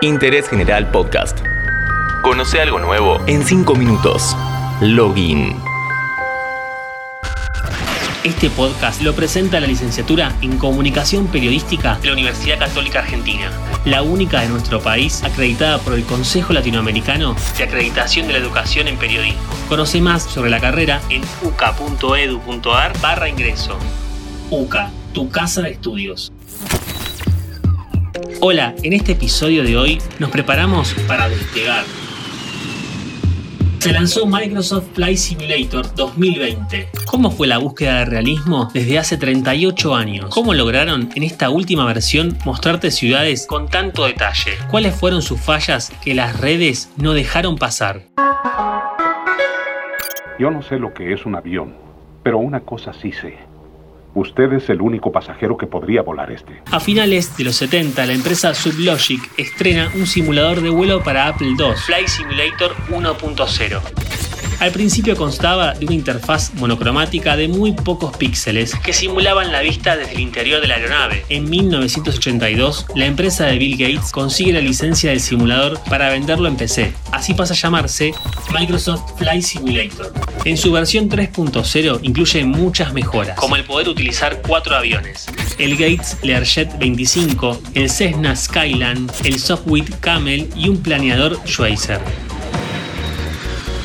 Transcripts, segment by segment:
Interés General Podcast. Conoce algo nuevo en 5 minutos. Login. Este podcast lo presenta la licenciatura en Comunicación Periodística de la Universidad Católica Argentina, la única de nuestro país acreditada por el Consejo Latinoamericano de Acreditación de la Educación en Periodismo. Conoce más sobre la carrera en uca.edu.ar barra ingreso. UCA, tu casa de estudios. Hola, en este episodio de hoy nos preparamos para despegar. Se lanzó Microsoft Flight Simulator 2020. ¿Cómo fue la búsqueda de realismo desde hace 38 años? ¿Cómo lograron en esta última versión mostrarte ciudades con tanto detalle? ¿Cuáles fueron sus fallas que las redes no dejaron pasar? Yo no sé lo que es un avión, pero una cosa sí sé. Usted es el único pasajero que podría volar este. A finales de los 70, la empresa Sublogic estrena un simulador de vuelo para Apple II, Flight Simulator 1.0. Al principio constaba de una interfaz monocromática de muy pocos píxeles que simulaban la vista desde el interior de la aeronave. En 1982, la empresa de Bill Gates consigue la licencia del simulador para venderlo en PC. Así pasa a llamarse Microsoft Flight Simulator. En su versión 3.0 incluye muchas mejoras, como el poder utilizar cuatro aviones. El Gates Learjet 25, el Cessna Skyline, el Sofwit Camel y un planeador Schweizer.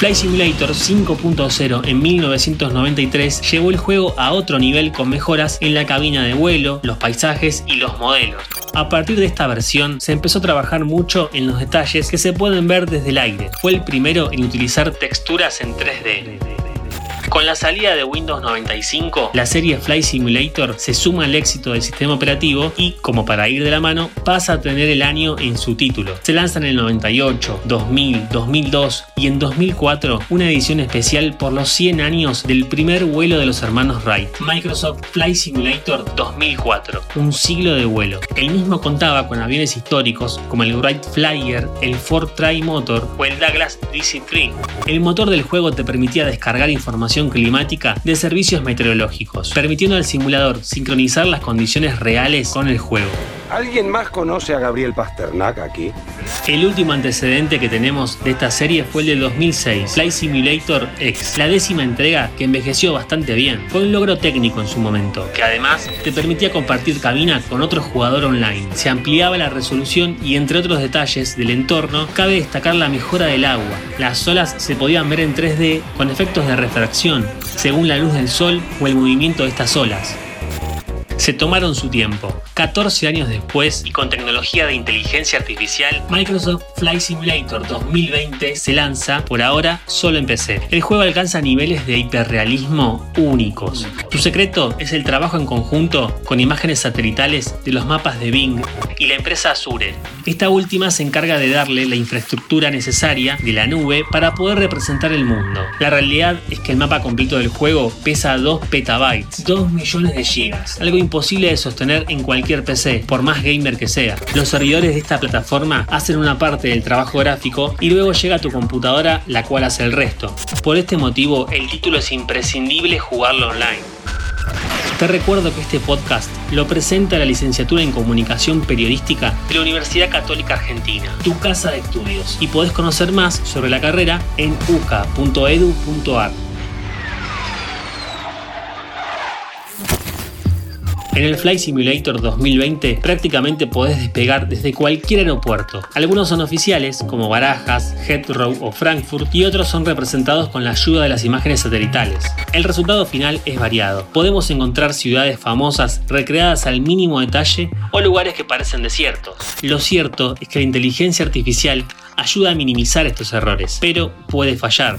Flight Simulator 5.0 en 1993 llevó el juego a otro nivel con mejoras en la cabina de vuelo, los paisajes y los modelos. A partir de esta versión se empezó a trabajar mucho en los detalles que se pueden ver desde el aire. Fue el primero en utilizar texturas en 3D. Con la salida de Windows 95, la serie Flight Simulator se suma al éxito del sistema operativo y, como para ir de la mano, pasa a tener el año en su título. Se lanza en el 98, 2000, 2002 y en 2004 una edición especial por los 100 años del primer vuelo de los hermanos Wright, Microsoft Flight Simulator 2004, un siglo de vuelo. El mismo contaba con aviones históricos como el Wright Flyer, el Ford Tri-Motor o el Douglas DC-3. El motor del juego te permitía descargar información climática de servicios meteorológicos, permitiendo al simulador sincronizar las condiciones reales con el juego. ¿Alguien más conoce a Gabriel Pasternak aquí? El último antecedente que tenemos de esta serie fue el del 2006, Flight Simulator X, la décima entrega que envejeció bastante bien. Fue un logro técnico en su momento, que además te permitía compartir cabina con otro jugador online. Se ampliaba la resolución y entre otros detalles del entorno, cabe destacar la mejora del agua. Las olas se podían ver en 3D con efectos de refracción, según la luz del sol o el movimiento de estas olas se tomaron su tiempo. 14 años después y con tecnología de inteligencia artificial, Microsoft Flight Simulator 2020 se lanza, por ahora, solo en PC. El juego alcanza niveles de hiperrealismo únicos. Su secreto es el trabajo en conjunto con imágenes satelitales de los mapas de Bing y la empresa Azure. Esta última se encarga de darle la infraestructura necesaria de la nube para poder representar el mundo. La realidad es que el mapa completo del juego pesa 2 petabytes, 2 millones de gigas, algo imposible de sostener en cualquier PC, por más gamer que sea. Los servidores de esta plataforma hacen una parte del trabajo gráfico y luego llega a tu computadora la cual hace el resto. Por este motivo, el título es imprescindible jugarlo online. Te recuerdo que este podcast lo presenta la licenciatura en Comunicación Periodística de la Universidad Católica Argentina, tu casa de estudios, y podés conocer más sobre la carrera en uca.edu.ar. En el Flight Simulator 2020 prácticamente podés despegar desde cualquier aeropuerto. Algunos son oficiales, como Barajas, Heathrow o Frankfurt, y otros son representados con la ayuda de las imágenes satelitales. El resultado final es variado. Podemos encontrar ciudades famosas recreadas al mínimo detalle o lugares que parecen desiertos. Lo cierto es que la inteligencia artificial ayuda a minimizar estos errores, pero puede fallar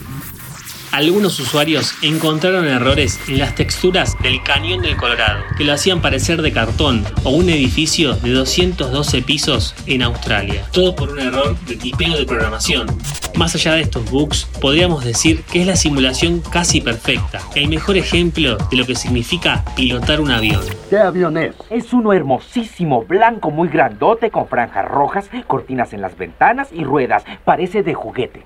algunos usuarios encontraron errores en las texturas del cañón del Colorado, que lo hacían parecer de cartón o un edificio de 212 pisos en Australia. Todo por un error de tipeo de programación. Más allá de estos bugs, podríamos decir que es la simulación casi perfecta, el mejor ejemplo de lo que significa pilotar un avión. ¿Qué avión es? Es uno hermosísimo, blanco, muy grandote, con franjas rojas, cortinas en las ventanas y ruedas. Parece de juguete.